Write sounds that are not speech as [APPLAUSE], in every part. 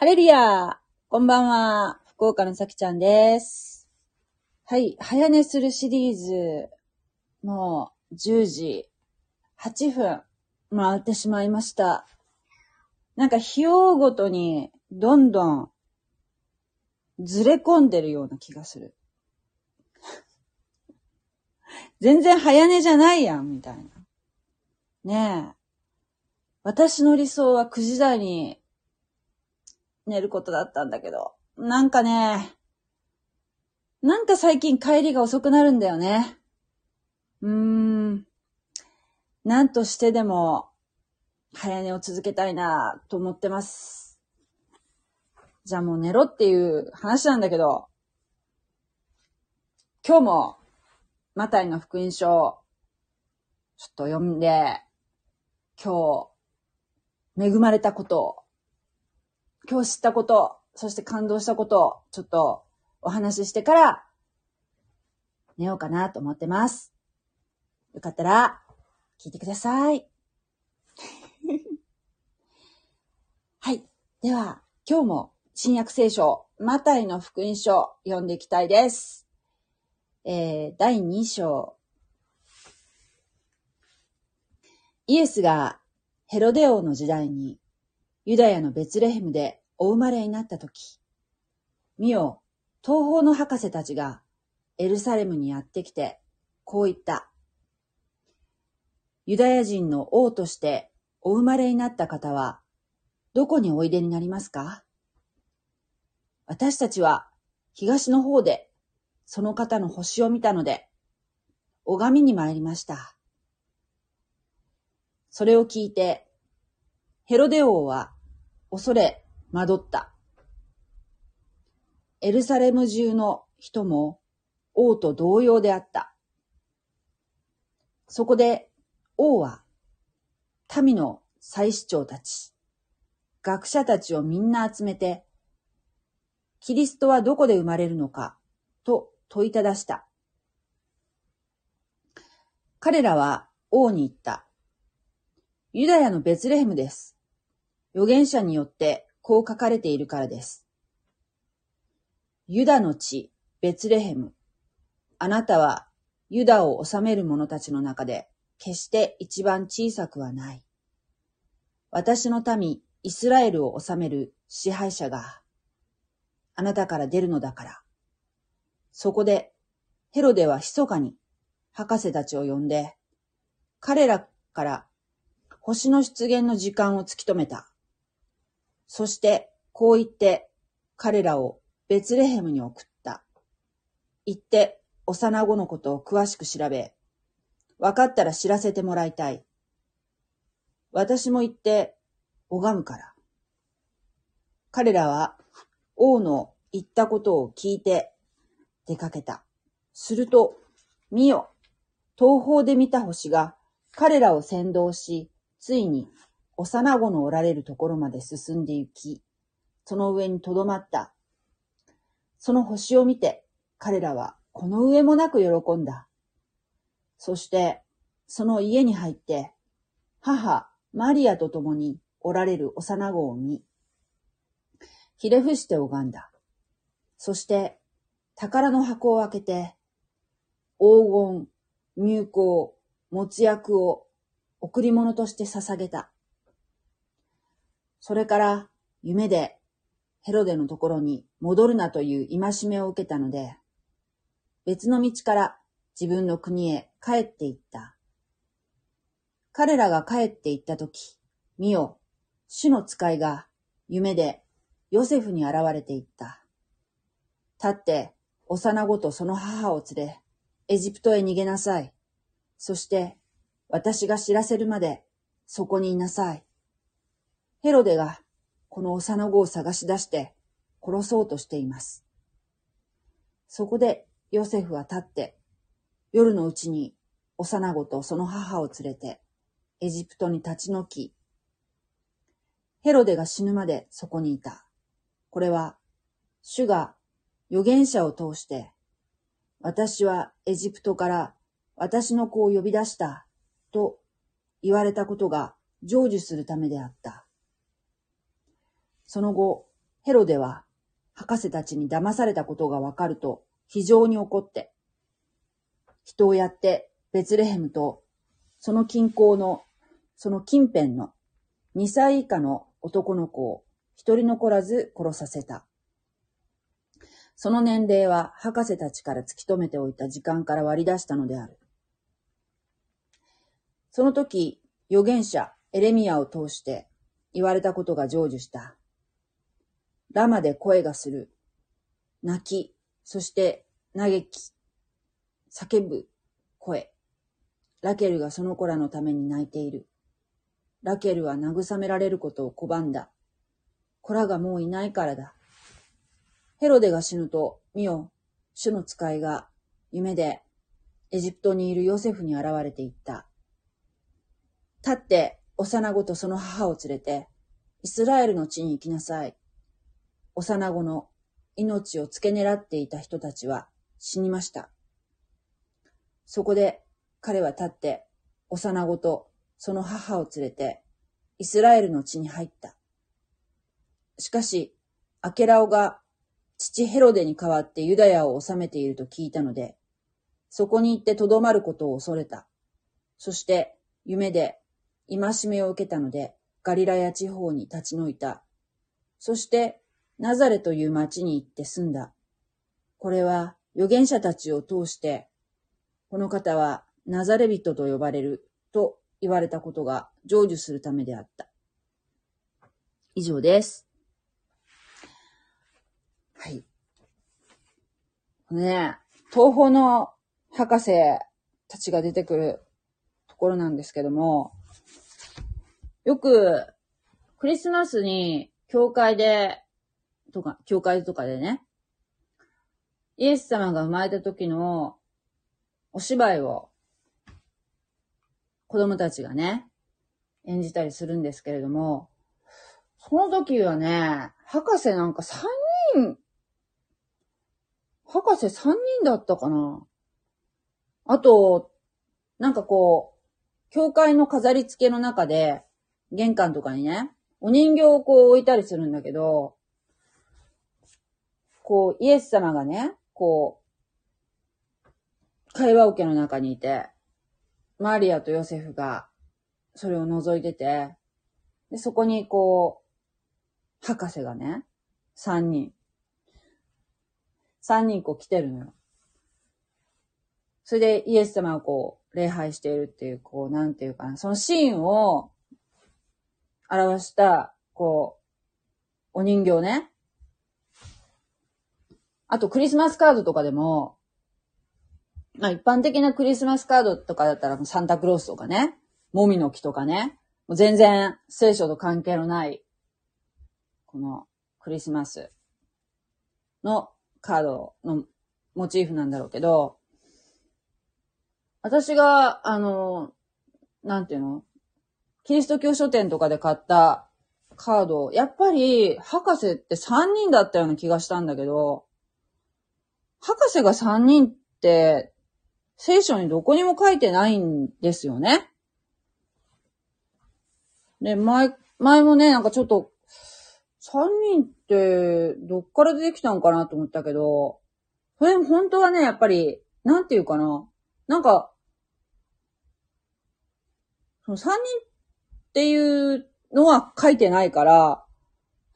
ハレルヤこんばんは。福岡のさきちゃんです。はい。早寝するシリーズ、もう10時8分回ってしまいました。なんか日をごとにどんどんずれ込んでるような気がする。[LAUGHS] 全然早寝じゃないやん、みたいな。ねえ。私の理想は9時台に寝ることだったんだけど、なんかね、なんか最近帰りが遅くなるんだよね。うーん。なんとしてでも、早寝を続けたいなと思ってます。じゃあもう寝ろっていう話なんだけど、今日も、マタイの福音書を、ちょっと読んで、今日、恵まれたことを、今日知ったこと、そして感動したことを、ちょっとお話ししてから、寝ようかなと思ってます。よかったら、聞いてください。[LAUGHS] はい。では、今日も新約聖書、マタイの福音書、読んでいきたいです。えー、第2章。イエスがヘロデ王の時代にユダヤのベツレヘムでお生まれになったとき、見よ、東方の博士たちがエルサレムにやってきて、こう言った。ユダヤ人の王としてお生まれになった方は、どこにおいでになりますか？私たちは東の方でその方の星を見たので、拝みに参りました。それを聞いて、ヘロデ王は恐れ惑った。エルサレム中の人も王と同様であった。そこで王は民の祭司長たち、学者たちをみんな集めて、キリストはどこで生まれるのかと問いただした。彼らは王に言った。ユダヤのベツレヘムです。預言者によってこう書かれているからです。ユダの地、ベツレヘム。あなたはユダを治める者たちの中で決して一番小さくはない。私の民、イスラエルを治める支配者があなたから出るのだから。そこでヘロデは密かに博士たちを呼んで、彼らから星の出現の時間を突き止めた。そして、こう言って、彼らをベツレヘムに送った。行って、幼子のことを詳しく調べ、分かったら知らせてもらいたい。私も行って、拝むから。彼らは、王の言ったことを聞いて、出かけた。すると、見よ、東方で見た星が彼らを先導し、ついに幼子のおられるところまで進んで行き、その上にとどまった。その星を見て、彼らはこの上もなく喜んだ。そして、その家に入って、母、マリアと共におられる幼子を見、ひれ伏して拝んだ。そして、宝の箱を開けて、黄金、入香、持薬を贈り物として捧げた。それから夢でヘロデのところに戻るなという戒めを受けたので、別の道から自分の国へ帰って行った。彼らが帰って行ったとき、見よ、主の使いが夢でヨセフに現れて行った。立って幼子とその母を連れ、エジプトへ逃げなさい。そして、私が知らせるまで、そこにいなさい。ヘロデが、この幼子を探し出して、殺そうとしています。そこで、ヨセフは立って、夜のうちに、幼子とその母を連れて、エジプトに立ち退き、ヘロデが死ぬまでそこにいた。これは、主が預言者を通して、私はエジプトから私の子を呼び出したと言われたことが成就するためであった。その後、ヘロデは博士たちに騙されたことがわかると非常に怒って、人をやってベツレヘムとその近郊の、その近辺の2歳以下の男の子を一人残らず殺させた。その年齢は博士たちから突き止めておいた時間から割り出したのである。その時、預言者エレミアを通して言われたことが成就した。ラマで声がする。泣き、そして嘆き、叫ぶ声。ラケルがその子らのために泣いている。ラケルは慰められることを拒んだ。子らがもういないからだ。ヘロデが死ぬと、見よ、主の使いが夢でエジプトにいるヨセフに現れていった。立って幼子とその母を連れて、イスラエルの地に行きなさい。幼子の命を付け狙っていた人たちは死にました。そこで彼は立って幼子とその母を連れてイスラエルの地に入った。しかし、アケラオが父ヘロデに代わってユダヤを治めていると聞いたので、そこに行って留まることを恐れた。そして夢で戒めを受けたので、ガリラヤ地方に立ち退いた。そしてナザレという町に行って住んだ。これは預言者たちを通して、この方はナザレ人と呼ばれると言われたことが成就するためであった。以上です。はい。ね東方の博士たちが出てくるところなんですけども、よくクリスマスに教会でとか、教会とかでね、イエス様が生まれた時のお芝居を子供たちがね、演じたりするんですけれども、その時はね、博士なんか3人、博士3人だったかな。あと、なんかこう、教会の飾り付けの中で、玄関とかにね、お人形をこう置いたりするんだけど、こう、イエス様がね、こう、会話桶の中にいて、マリアとヨセフが、それを覗いてて、で、そこにこう、博士がね、三人。三人こう来てるのよ。それでイエス様をこう、礼拝しているっていう、こう、なんていうかな、そのシーンを表した、こう、お人形ね。あとクリスマスカードとかでも、まあ一般的なクリスマスカードとかだったらサンタクロースとかね、もみの木とかね、もう全然聖書と関係のない、このクリスマスのカードのモチーフなんだろうけど、私が、あの、なんていうの？キリスト教書店とかで買ったカード、やっぱり博士って3人だったような気がしたんだけど、博士が3人って、聖書にどこにも書いてないんですよね。で、前、前もね、なんかちょっと、3人ってどっから出てきたんかなと思ったけど、それ本当はね、やっぱり、なんていうかな。なんか、その3人っていうのは書いてないから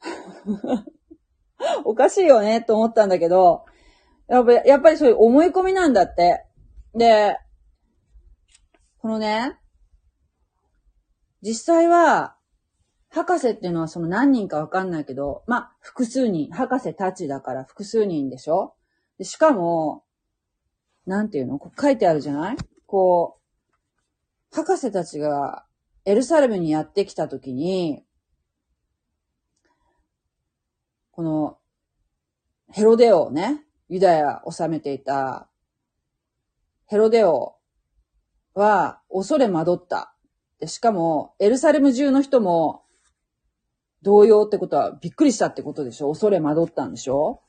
[LAUGHS] おかしいよねと思ったんだけど、やっぱやっぱりそういう思い込みなんだって。で、このね、実際は、博士っていうのはその何人かわかんないけど、まあ、複数人、博士たちだから複数人でしょ？でしかも、なんていうの？こう書いてあるじゃない？こう、博士たちがエルサレムにやってきたときに、この、ヘロデオね、ユダヤを治めていたヘロデオは恐れ惑った。でしかも、エルサレム中の人も同様ってことはびっくりしたってことでしょ？恐れ惑ったんでしょ？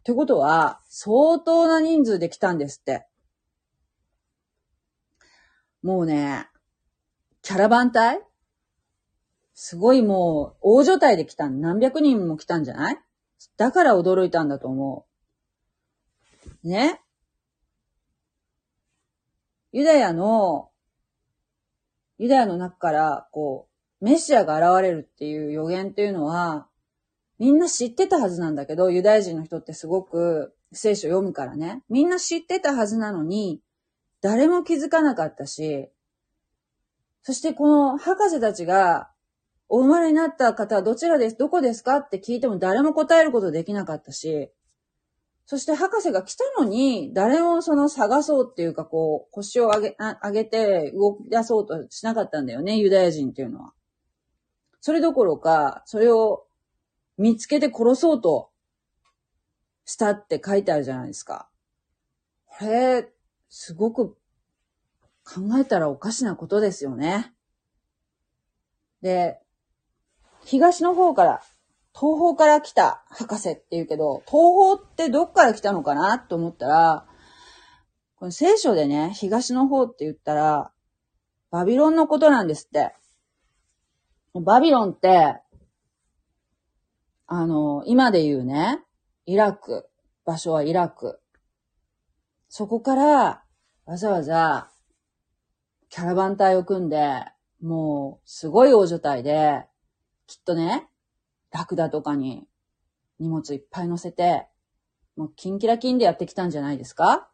ってことは、相当な人数で来たんですって。もうね、キャラバン隊？すごいもう、大所帯で来た何百人も来たんじゃない？だから驚いたんだと思う。ねユダヤの、ユダヤの中から、こう、メシアが現れるっていう予言っていうのは、みんな知ってたはずなんだけど、ユダヤ人の人ってすごく聖書読むからね。みんな知ってたはずなのに、誰も気づかなかったし、そしてこの博士たちが、お生まれになった方はどちらです、どこですかって聞いても誰も答えることできなかったし、そして博士が来たのに、誰もその探そうっていうか、こう、腰を上げ、上げて動き出そうとしなかったんだよね、ユダヤ人っていうのは。それどころか、それを見つけて殺そうとしたって書いてあるじゃないですか。これ、すごく考えたらおかしなことですよね。で、東の方から東方から来た博士って言うけど、東方ってどっから来たのかなと思ったら、この聖書でね、東の方って言ったら、バビロンのことなんですって。バビロンって、あの、今で言うね、イラク、場所はイラク。そこから、わざわざ、キャラバン隊を組んで、もう、すごい大所帯で、きっとね、ラクダとかに荷物いっぱい乗せて、もうキンキラキンでやってきたんじゃないですか？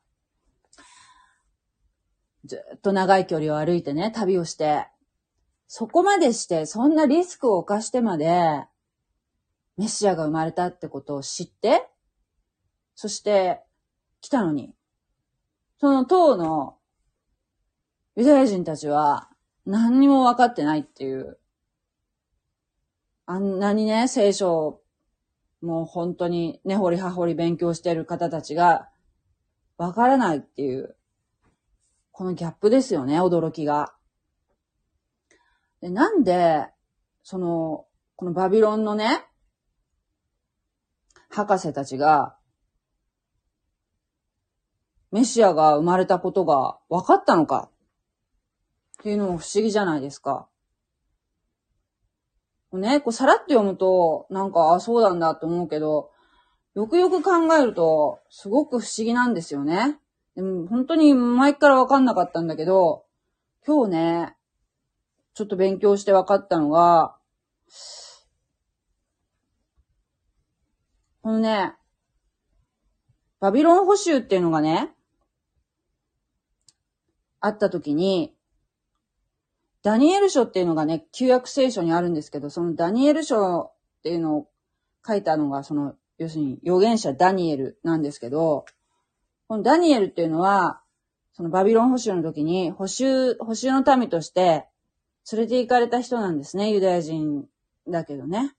ずっと長い距離を歩いてね、旅をして、そこまでして、そんなリスクを冒してまで、メシアが生まれたってことを知って、そして、来たのに、その当のユダヤ人たちは何にも分かってないっていうあんなにね、聖書をもう本当に根掘り葉掘り勉強してる方たちが、わからないっていう、このギャップですよね、驚きが。で、なんで、その、このバビロンのね、博士たちが、メシアが生まれたことが分かったのかっていうのも不思議じゃないですか。ね、こうさらっと読むと、なんか、あ、そうなんだって思うけど、よくよく考えると、すごく不思議なんですよね。でも、本当に前からわかんなかったんだけど、今日ね、ちょっと勉強して分かったのが、このね、バビロン捕囚っていうのがね、あった時に、ダニエル書っていうのがね、旧約聖書にあるんですけど、そのダニエル書っていうのを書いたのが、その、要するに預言者ダニエルなんですけど、このダニエルっていうのは、そのバビロン捕囚の時に、捕囚、捕囚の民として連れて行かれた人なんですね、ユダヤ人だけどね。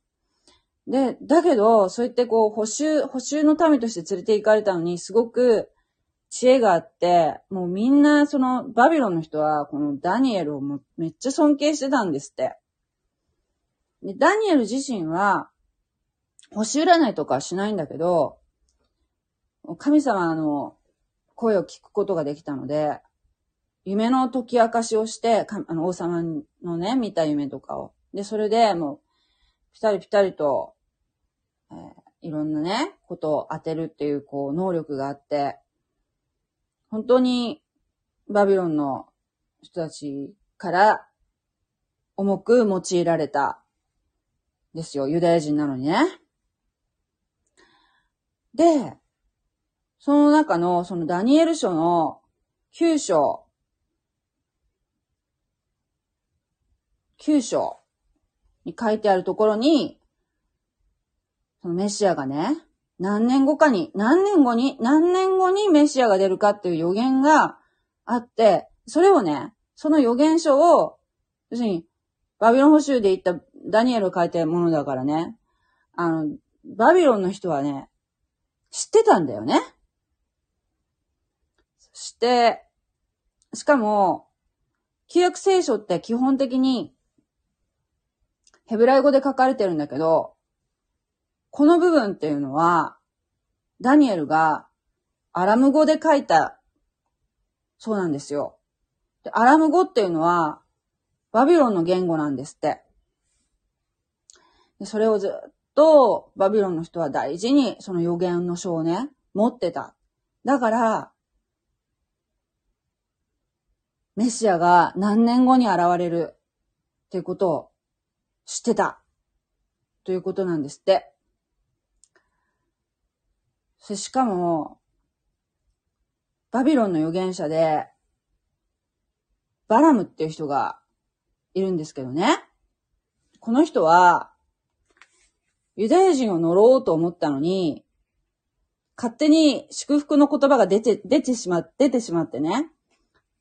で、だけど、そう言ってこう、捕囚、捕囚の民として連れて行かれたのに、すごく、知恵があって、もうみんなそのバビロンの人はこのダニエルをもめっちゃ尊敬してたんですって。で、ダニエル自身は、星占いとかはしないんだけど、神様の声を聞くことができたので、夢の解き明かしをして、あの王様のね、見た夢とかを。で、それでもう、ぴたりぴたりと、えー、いろんなね、ことを当てるっていう、こう、能力があって、本当にバビロンの人たちから重く用いられたですよ。ユダヤ人なのにね。で、その中の、そのダニエル書の9章、9章に書いてあるところに、そのメシアがね、何年後かに、何年後に、何年後にメシアが出るかっていう予言があって、それをね、その予言書を、要するに、バビロン捕囚で言ったダニエルを書いたものだからね、あの、バビロンの人はね、知ってたんだよね。そして、しかも、旧約聖書って基本的に、ヘブライ語で書かれてるんだけど、この部分っていうのは、ダニエルがアラム語で書いた、そうなんですよ。でアラム語っていうのは、バビロンの言語なんですって。でそれをずっとバビロンの人は大事にその予言の書をね、持ってた。だから、メシアが何年後に現れるっていうことを知ってた。ということなんですって。そしかも、バビロンの預言者で、バラムっていう人がいるんですけどね。この人は、ユダヤ人を呪おうと思ったのに、勝手に祝福の言葉が出て、出てしま、出てしまってね。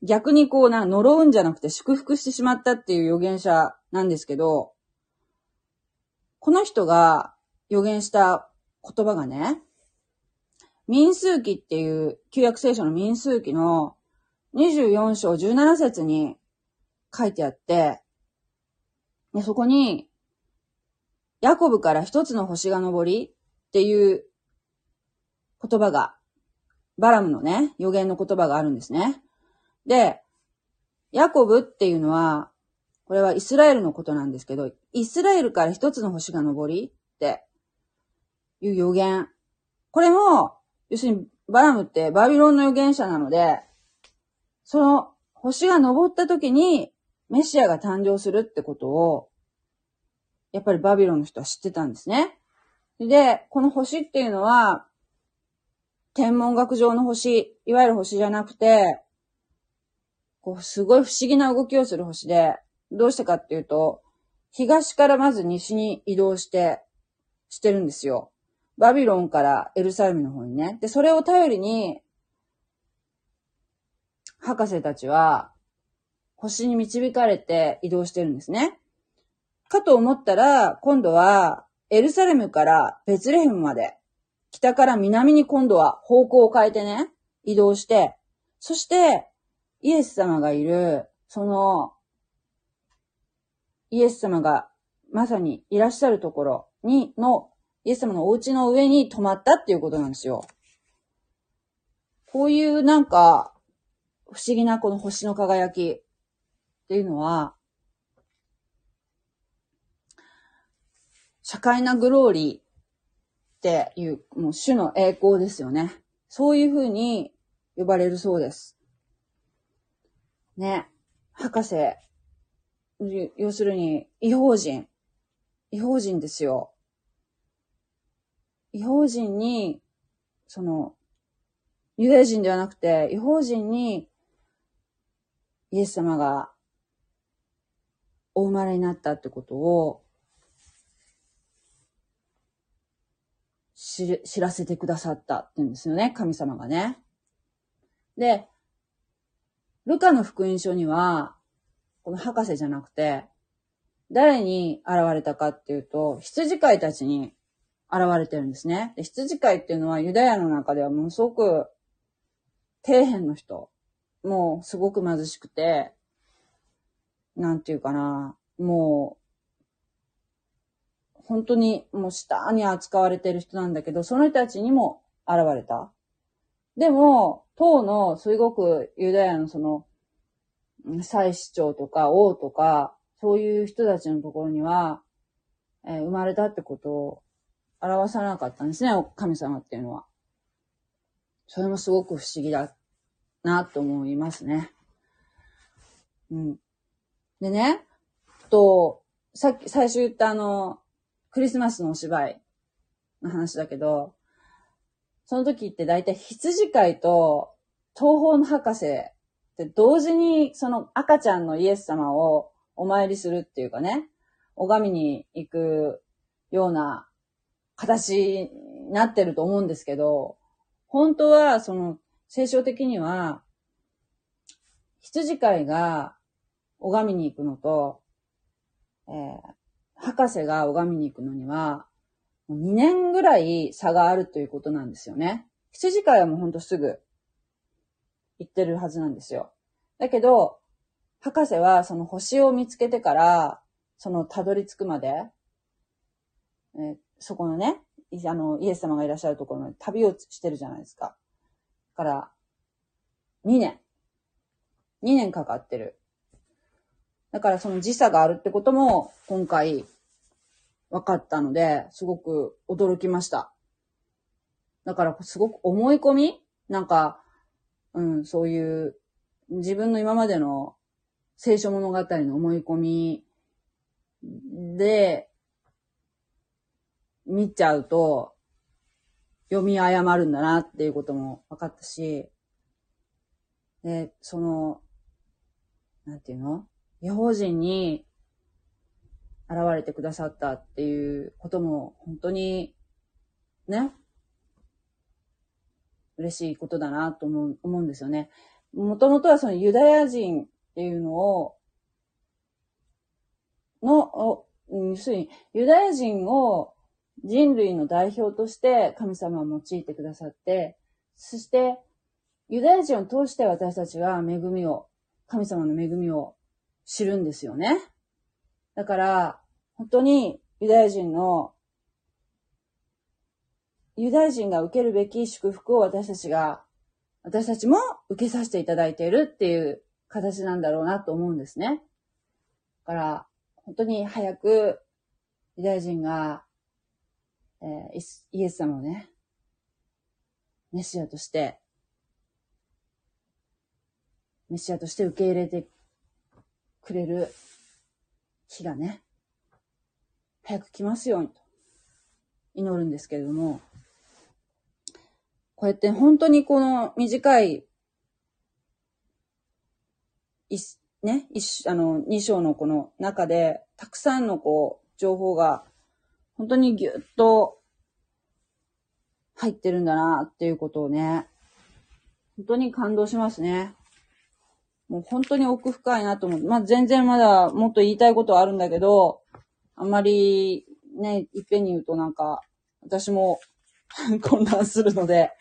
逆にこうな、呪うんじゃなくて祝福してしまったっていう預言者なんですけど、この人が予言した言葉がね、民数記っていう旧約聖書の民数記の24章17節に書いてあって、でそこに、ヤコブから一つの星が昇りっていう言葉が、バラムのね、予言の言葉があるんですね。で、ヤコブっていうのは、これはイスラエルのことなんですけど、イスラエルから一つの星が昇りっていう予言。これも、要するにバラムってバビロンの預言者なので、その星が昇った時にメシアが誕生するってことを、やっぱりバビロンの人は知ってたんですね。で、この星っていうのは、天文学上の星、いわゆる星じゃなくて、こう、すごい不思議な動きをする星で、どうしてかっていうと、東からまず西に移動して、してるんですよ。バビロンからエルサレムの方にね。で、それを頼りに、博士たちは、星に導かれて移動してるんですね。かと思ったら、今度は、エルサレムからベツレヘムまで、北から南に今度は方向を変えてね、移動して、そして、イエス様がいる、その、イエス様がまさにいらっしゃるところに、の、イエス様のお家の上に泊まったっていうことなんですよ。こういうなんか、不思議なこの星の輝きっていうのは、社会なグローリーっていう、もう主の栄光ですよね。そういうふうに呼ばれるそうです。ね、博士、要するに、違法人。違法人ですよ。違法人に、その、ユダヤ人ではなくて、違法人に、イエス様がお生まれになったってことを知らせてくださったって言うんですよね、神様がね。で、ルカの福音書には、この博士じゃなくて、誰に現れたかっていうと、羊飼いたちに現れてるんですね。で羊飼いっていうのはユダヤの中ではものすごく底辺の人。もうすごく貧しくて、なんていうかな、もう、本当にもう下に扱われてる人なんだけど、その人たちにも現れた。でも、当のすごくユダヤのその、祭司長とか王とか、そういう人たちのところには、えー、生まれたってことを表さなかったんですね、神様っていうのは。それもすごく不思議だなと思いますね。うん。でね、と、さっき最初言ったあの、クリスマスのお芝居の話だけど、その時って大体羊飼いと東方の博士って同時にその赤ちゃんのイエス様をお参りするっていうかね、拝みに行くような形になってると思うんですけど、本当はその聖書的には羊飼いが拝みに行くのと、えー、博士が拝みに行くのには、2年ぐらい差があるということなんですよね。羊飼いはもうほんとすぐ行ってるはずなんですよ。だけど、博士はその星を見つけてから、そのたどり着くまで、えー、そこのね、あの、イエス様がいらっしゃるところまで旅をしてるじゃないですか。から、2年。2年かかってる。だからその時差があるってことも、今回、分かったので、すごく驚きました。だから、すごく思い込みなんか、うん、そういう、自分の今までの聖書物語の思い込みで、見ちゃうと、読み誤るんだなっていうことも分かったし、で、その、なんていうの？違法人に現れてくださったっていうことも本当にね、嬉しいことだなと思う思うんですよね。もともとはそのユダヤ人っていうのを、の、おん要するにユダヤ人を人類の代表として神様を用いてくださって、そしてユダヤ人を通して私たちは恵みを、神様の恵みを知るんですよね。だから、本当にユダヤ人の、ユダヤ人が受けるべき祝福を私たちが、私たちも受けさせていただいているっていう形なんだろうなと思うんですね。だから、本当に早くユダヤ人が、えーイエス様をね、メシアとして、メシアとして受け入れてくれる日がね、早く来ますようにと祈るんですけれども、こうやって本当にこの短い、いね、一あの、二章のこの中で、たくさんのこう、情報が、本当にぎゅっと入ってるんだなっていうことをね、本当に感動しますね。もう本当に奥深いなと思う。まあ、全然まだもっと言いたいことはあるんだけど、あんまりね、いっぺんに言うとなんか、私も [LAUGHS] 混乱するので、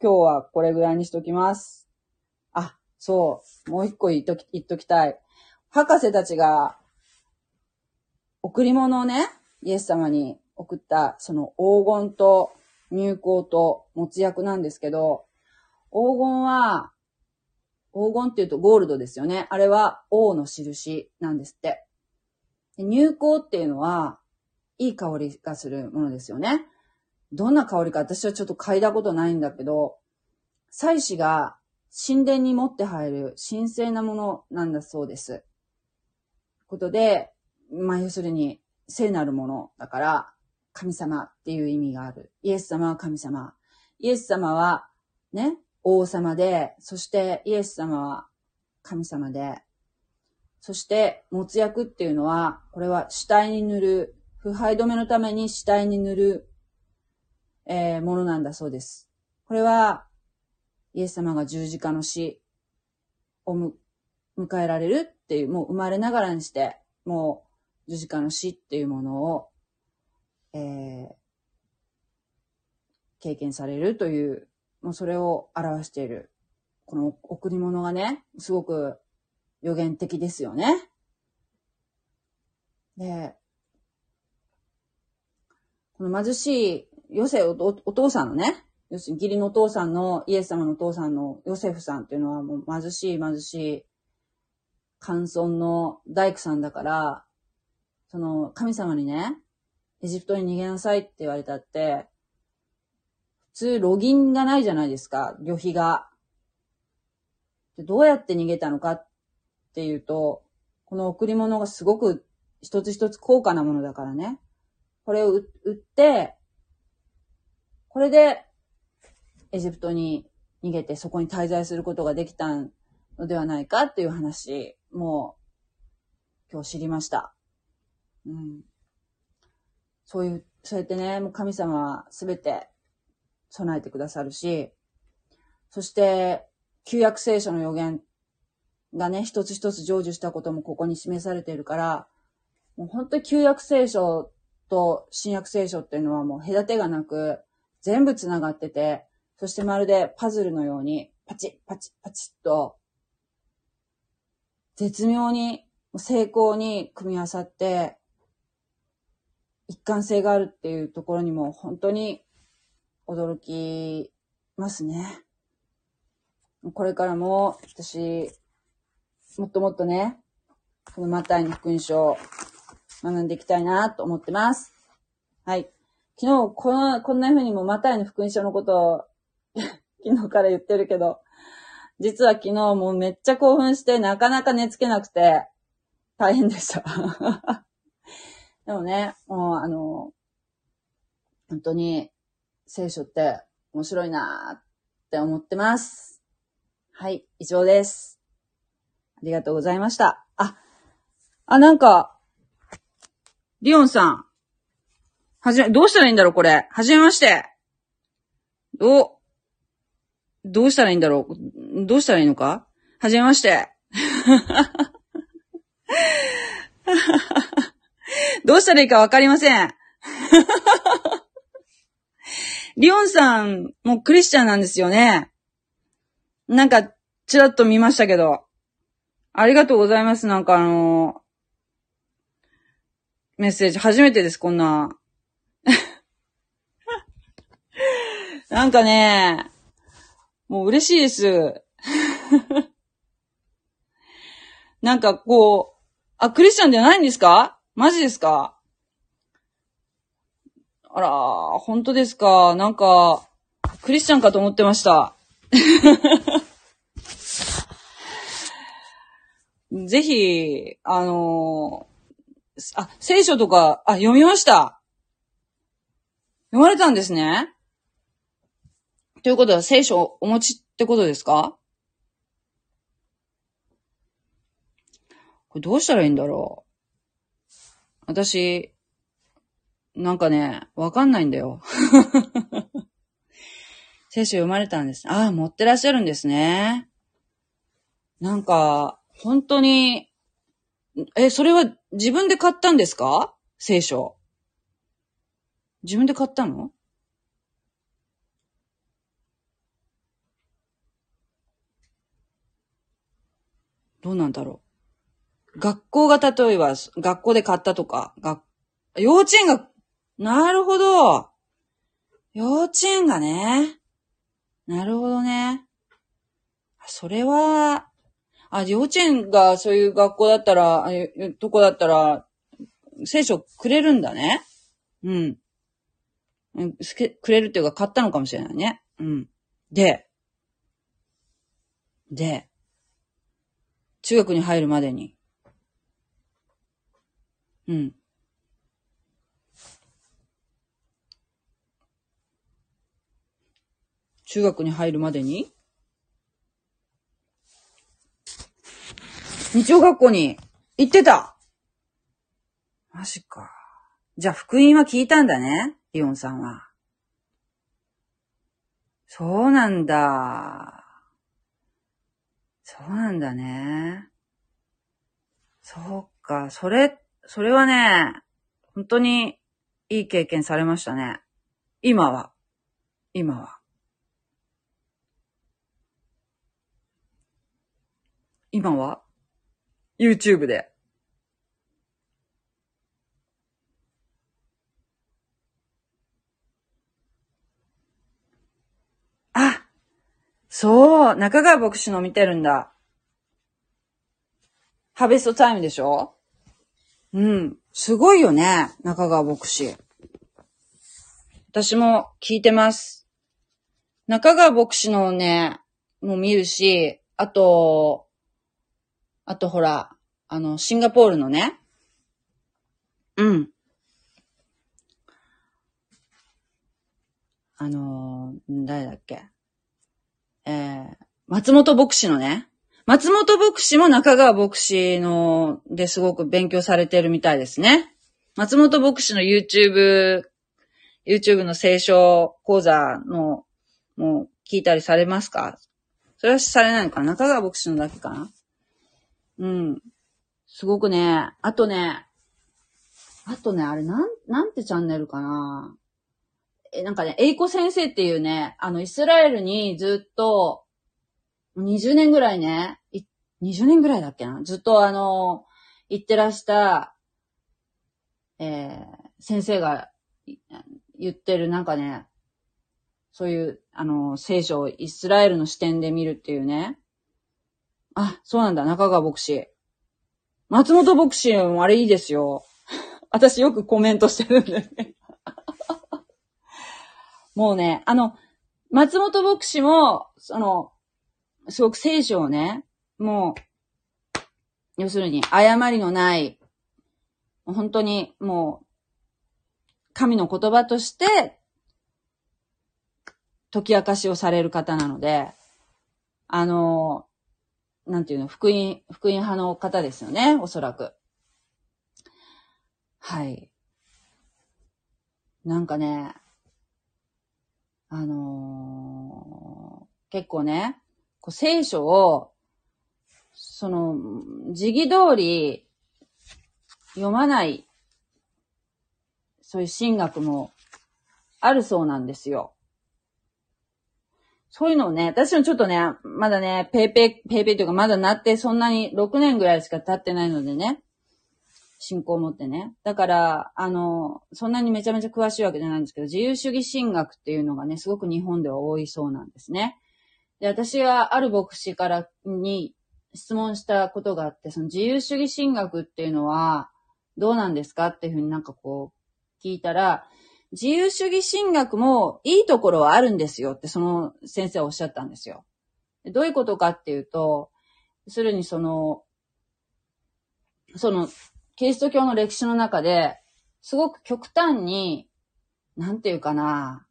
今日はこれぐらいにしときます。あ、そう、もう一個言っとき、言っときたい。博士たちが、贈り物をね、イエス様に送った、その黄金と入香と持つ役なんですけど、黄金は、黄金って言うとゴールドですよね。あれは王の印なんですって。入香っていうのは、いい香りがするものですよね。どんな香りか私はちょっと嗅いだことないんだけど、祭司が神殿に持って入る神聖なものなんだそうです。ことで、まあ要するに聖なるものだから、神様っていう意味がある。イエス様は神様。イエス様はね、王様で、そしてイエス様は神様で、そして、持つ役っていうのは、これは死体に塗る、腐敗止めのために死体に塗る、えーものなんだそうです。これは、イエス様が十字架の死を迎えられるっていう、もう生まれながらにして、もう十字架の死っていうものを、えー経験されるという、もうそれを表している。この贈り物がね、すごく予言的ですよね。で、この貧しいヨセおお父さんのね、要するに義理のお父さんの、イエス様のお父さんのヨセフさんっていうのはもう貧しい貧しい、寒村の大工さんだから、その神様にね、エジプトに逃げなさいって言われたって、普通、ロギンがないじゃないですか、旅費が。でどうやって逃げたのかっていうと、この贈り物がすごく一つ一つ高価なものだからね。これを売って、これでエジプトに逃げてそこに滞在することができたのではないかっていう話も今日知りました。うん。そういう、そうやってね、もう神様はすべて備えてくださるし、そして、旧約聖書の予言がね、一つ一つ成就したこともここに示されているから、もう本当に旧約聖書と新約聖書っていうのはもう隔てがなく、全部繋がってて、そしてまるでパズルのように、パチッパチッパチッと、絶妙に、成功に組み合わさって、一貫性があるっていうところにも本当に驚きますね。これからも私、もっともっとね、このマタイの福音書を、学んでいきたいなと思ってます。はい。昨日、この、こんな風にもマタイの福音書のことを [LAUGHS] 昨日から言ってるけど、実は昨日もうめっちゃ興奮してなかなか寝つけなくて、大変でした。でもね、もうあの、本当に聖書って面白いなって思ってます。はい、以上です。ありがとうございました。あ、あ、なんか、リオンさん。はじめ、どうしたらいいんだろうこれ。はじめまして。どう、どうしたらいいんだろうどうしたらいいのかはじめまして。[LAUGHS] どうしたらいいかわかりません。[LAUGHS] リオンさんもクリスチャンなんですよね。なんか、ちらっと見ましたけど。ありがとうございます。なんかあのー、メッセージ。初めてです、こんな。[LAUGHS] なんかね、もう嬉しいです。[LAUGHS] なんかこう、あ、クリスチャンじゃないんですか？マジですか？あら、本当ですか？なんか、クリスチャンかと思ってました。[LAUGHS] ぜひ、あのー、あ、聖書とか、あ、読みました。読まれたんですね。ということは聖書をお持ちってことですか？これどうしたらいいんだろう私、なんかね、わかんないんだよ。[LAUGHS] 聖書読まれたんです。ああ、持ってらっしゃるんですね。なんか、本当に、え、それは自分で買ったんですか？聖書。自分で買ったの？どうなんだろう。学校が例えば、学校で買ったとか、学、幼稚園が、なるほど。幼稚園がね。なるほどね。それは、あ、幼稚園がそういう学校だったら、あとこだったら、聖書くれるんだね。うん。くれるっていうか買ったのかもしれないね。うん。で、で、中学に入るまでに。うん。中学に入るまでに？日曜学校に？行ってたマジか。じゃあ福音は聞いたんだね、リオンさんは。そうなんだ。そうなんだね。そうか。それっ、それはね、本当にいい経験されましたね。今は。今は。今は ?YouTube で。あそう、中川牧師の見てるんだ。ハベストタイムでしょ？うん。すごいよね、中川牧師。私も聞いてます。中川牧師のね、もう見るし、あと、あとほら、あの、シンガポールのね。うん。あの誰だっけえー、松本牧師のね、松本牧師も中川牧師のですごく勉強されてるみたいですね。松本牧師の YouTube、YouTube の聖書講座の、もう聞いたりされますか？それはされないのか？な中川牧師のだけかな？うん。すごくね、あとね、あとね、あれなん、なんてチャンネルかな？え、なんかね、エイコ先生っていうね、あの、イスラエルにずっと、20年ぐらいね、い20年ぐらいだっけな？ずっとあの、行ってらした、えー、先生が言ってるなんかね、そういう、あの、聖書をイスラエルの視点で見るっていうね。あ、そうなんだ、中川牧師。松本牧師もあれいいですよ。[LAUGHS] 私よくコメントしてるんですね。[LAUGHS] もうね、あの、松本牧師も、その、すごく聖書をね、もう、要するに、誤りのない、本当にもう、神の言葉として、解き明かしをされる方なので、あの、なんていうの、福音、福音派の方ですよね、おそらく。はい。なんかね、あのー、結構ね、こう聖書を、その、時期通り読まない、そういう神学もあるそうなんですよ。そういうのをね、私もちょっとね、まだね、ペーペー、ペーペーというかまだなってそんなに6年ぐらいしか経ってないのでね、信仰を持ってね。だから、あの、そんなにめちゃめちゃ詳しいわけじゃないんですけど、自由主義神学っていうのがね、すごく日本では多いそうなんですね。で、私がある牧師からに質問したことがあって、その自由主義神学っていうのはどうなんですかっていうふうになんかこう聞いたら、自由主義神学もいいところはあるんですよってその先生はおっしゃったんですよ。どういうことかっていうと、要するにその、その、キリスト教の歴史の中で、すごく極端に、なんていうかな、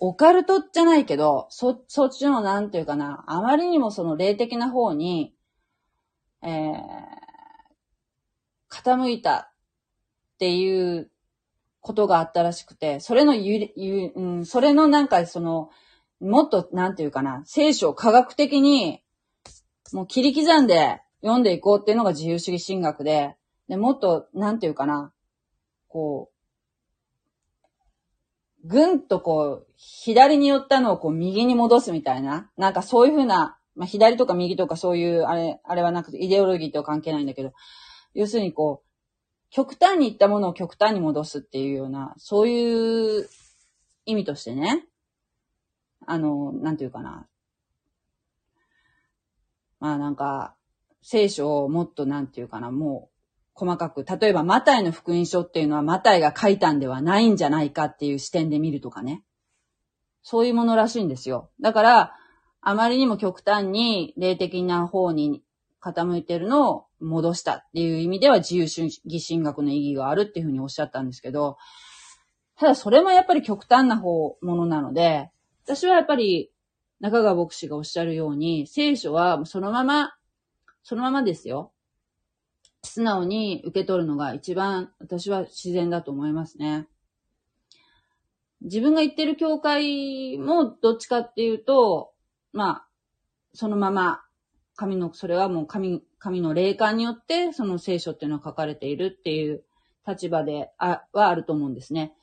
オカルトじゃないけど、そ、そっちのなんていうかな、あまりにもその霊的な方に、えー、傾いたっていうことがあったらしくて、それのゆ、ゆ、うん、それのなんかその、もっと、なんていうかな、聖書を科学的に、もう切り刻んで読んでいこうっていうのが自由主義神学で、で、もっと、なんていうかな、こう、ぐんとこう、左に寄ったのをこう、右に戻すみたいな、なんかそういうふうな、まあ、左とか右とかそういう、あれ、あれはなくて、イデオロギーとは関係ないんだけど、要するにこう、極端に行ったものを極端に戻すっていうような、そういう意味としてね、あの、なんていうかな。まあなんか、聖書をもっとなんていうかな、もう細かく、例えばマタイの福音書っていうのはマタイが書いたんではないんじゃないかっていう視点で見るとかね。そういうものらしいんですよ。だから、あまりにも極端に霊的な方に傾いてるのを戻したっていう意味では自由主義神学の意義があるっていうふうにおっしゃったんですけど、ただそれもやっぱり極端な方、ものなので、私はやっぱり中川牧師がおっしゃるように、聖書はそのまま、そのままですよ。素直に受け取るのが一番私は自然だと思いますね。自分が言ってる教会もどっちかっていうと、まあ、そのまま神の、それはもう神、神の霊感によって、その聖書っていうのは書かれているっていう立場で、あ、はあると思うんですね。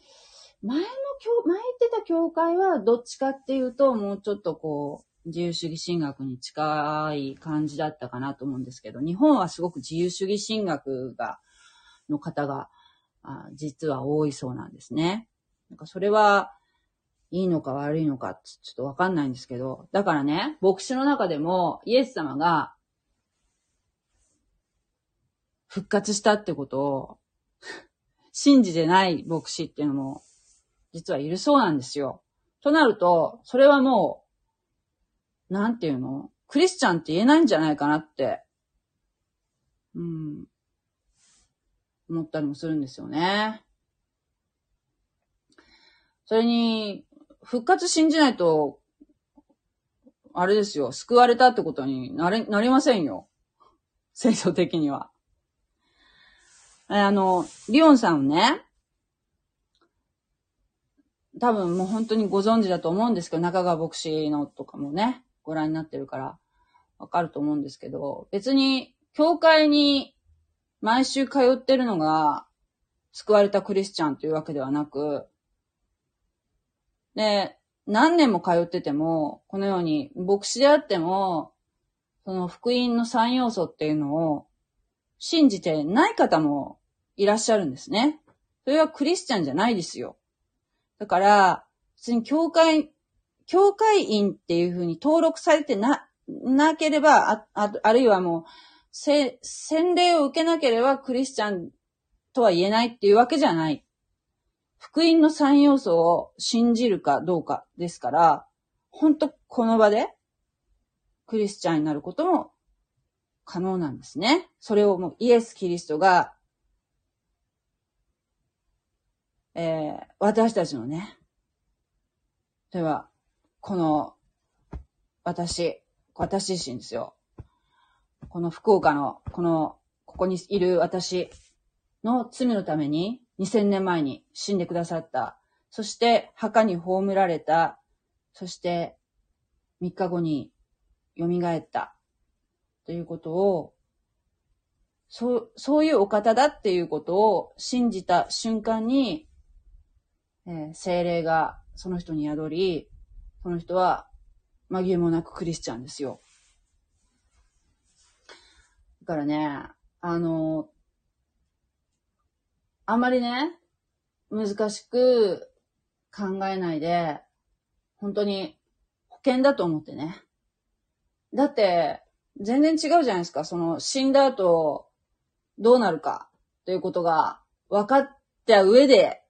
前の教、前言ってた教会はどっちかっていうと、もうちょっとこう、自由主義神学に近い感じだったかなと思うんですけど、日本はすごく自由主義神学が、の方が、あ実は多いそうなんですね。なんかそれは、いいのか悪いのかちょっとわかんないんですけど、だからね、牧師の中でもイエス様が復活したってことを [LAUGHS] 信じてない牧師っていうのも実はいるそうなんですよ。となると、それはもう、なんていうの？クリスチャンって言えないんじゃないかなって、うん、思ったりもするんですよね。それに、復活信じないと、あれですよ、救われたってことになれ、なりませんよ。聖書的には。あの、リオンさんね、多分もう本当にご存知だと思うんですけど、中川牧師のとかもね、ご覧になってるからわかると思うんですけど、別に教会に毎週通ってるのが救われたクリスチャンというわけではなく、で、何年も通ってても、このように、牧師であっても、その福音の三要素っていうのを信じてない方もいらっしゃるんですね。それはクリスチャンじゃないですよ。だから、普通に教会、教会員っていうふうに登録されてな、なければ、あ、ああるいはもう、せ、洗礼を受けなければクリスチャンとは言えないっていうわけじゃない。福音の三要素を信じるかどうかですから、本当この場でクリスチャンになることも可能なんですね。それをもうイエス・キリストが、えー、私たちのね、では、この、私、私自身ですよ。この福岡の、この、ここにいる私の罪のために2000年前に死んでくださった。そして墓に葬られた。そして3日後に蘇った。ということを、そう、そういうお方だっていうことを信じた瞬間に、えー、精霊がその人に宿り、その人は紛れもなくクリスチャンですよ。だからね、あの、あまりね、難しく考えないで、本当に保険だと思ってね。だって、全然違うじゃないですか。その、死んだ後、どうなるか、ということが、分かった上で、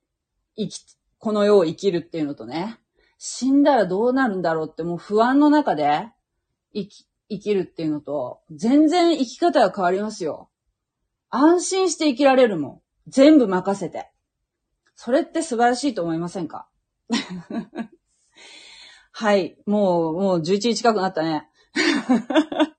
生き、この世を生きるっていうのとね、死んだらどうなるんだろうってもう不安の中で、生き、生きるっていうのと、全然生き方が変わりますよ。安心して生きられるもん。全部任せて。それって素晴らしいと思いませんか？[LAUGHS] はい。もう、もう11時近くなったね。[LAUGHS]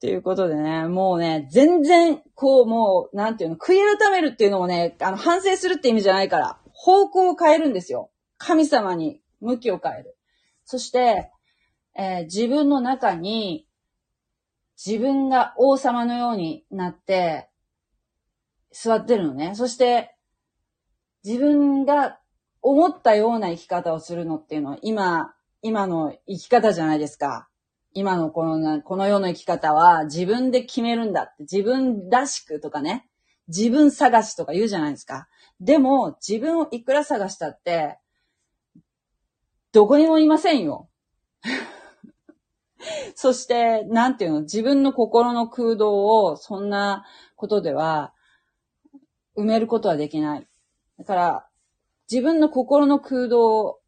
ということでね、もうね、全然、こう、もう、なんていうの、悔い改めるっていうのもね、あの、反省するって意味じゃないから、方向を変えるんですよ。神様に向きを変える。そして、えー、自分の中に、自分が王様のようになって、座ってるのね。そして、自分が思ったような生き方をするのっていうのは、今、今の生き方じゃないですか。今のこの、この世の生き方は自分で決めるんだって、自分らしくとかね、自分探しとか言うじゃないですか。でも、自分をいくら探したって、どこにもいませんよ。[LAUGHS] そして、なんていうの、自分の心の空洞を、そんなことでは、埋めることはできない。だから、自分の心の空洞を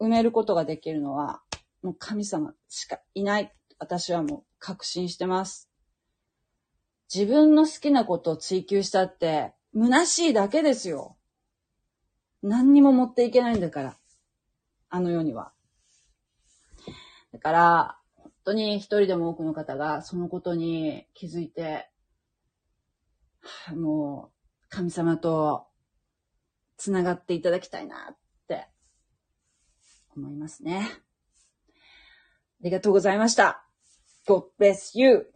埋めることができるのは、もう神様しかいない。私はもう確信してます。自分の好きなことを追求したって、虚しいだけですよ。何にも持っていけないんだから。あの世には。だから、本当に一人でも多くの方がそのことに気づいて、もう神様と繋がっていただきたいなって思いますね。ありがとうございました。God bless you.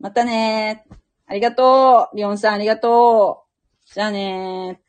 またねありがとう。リオンさんありがとう。じゃあね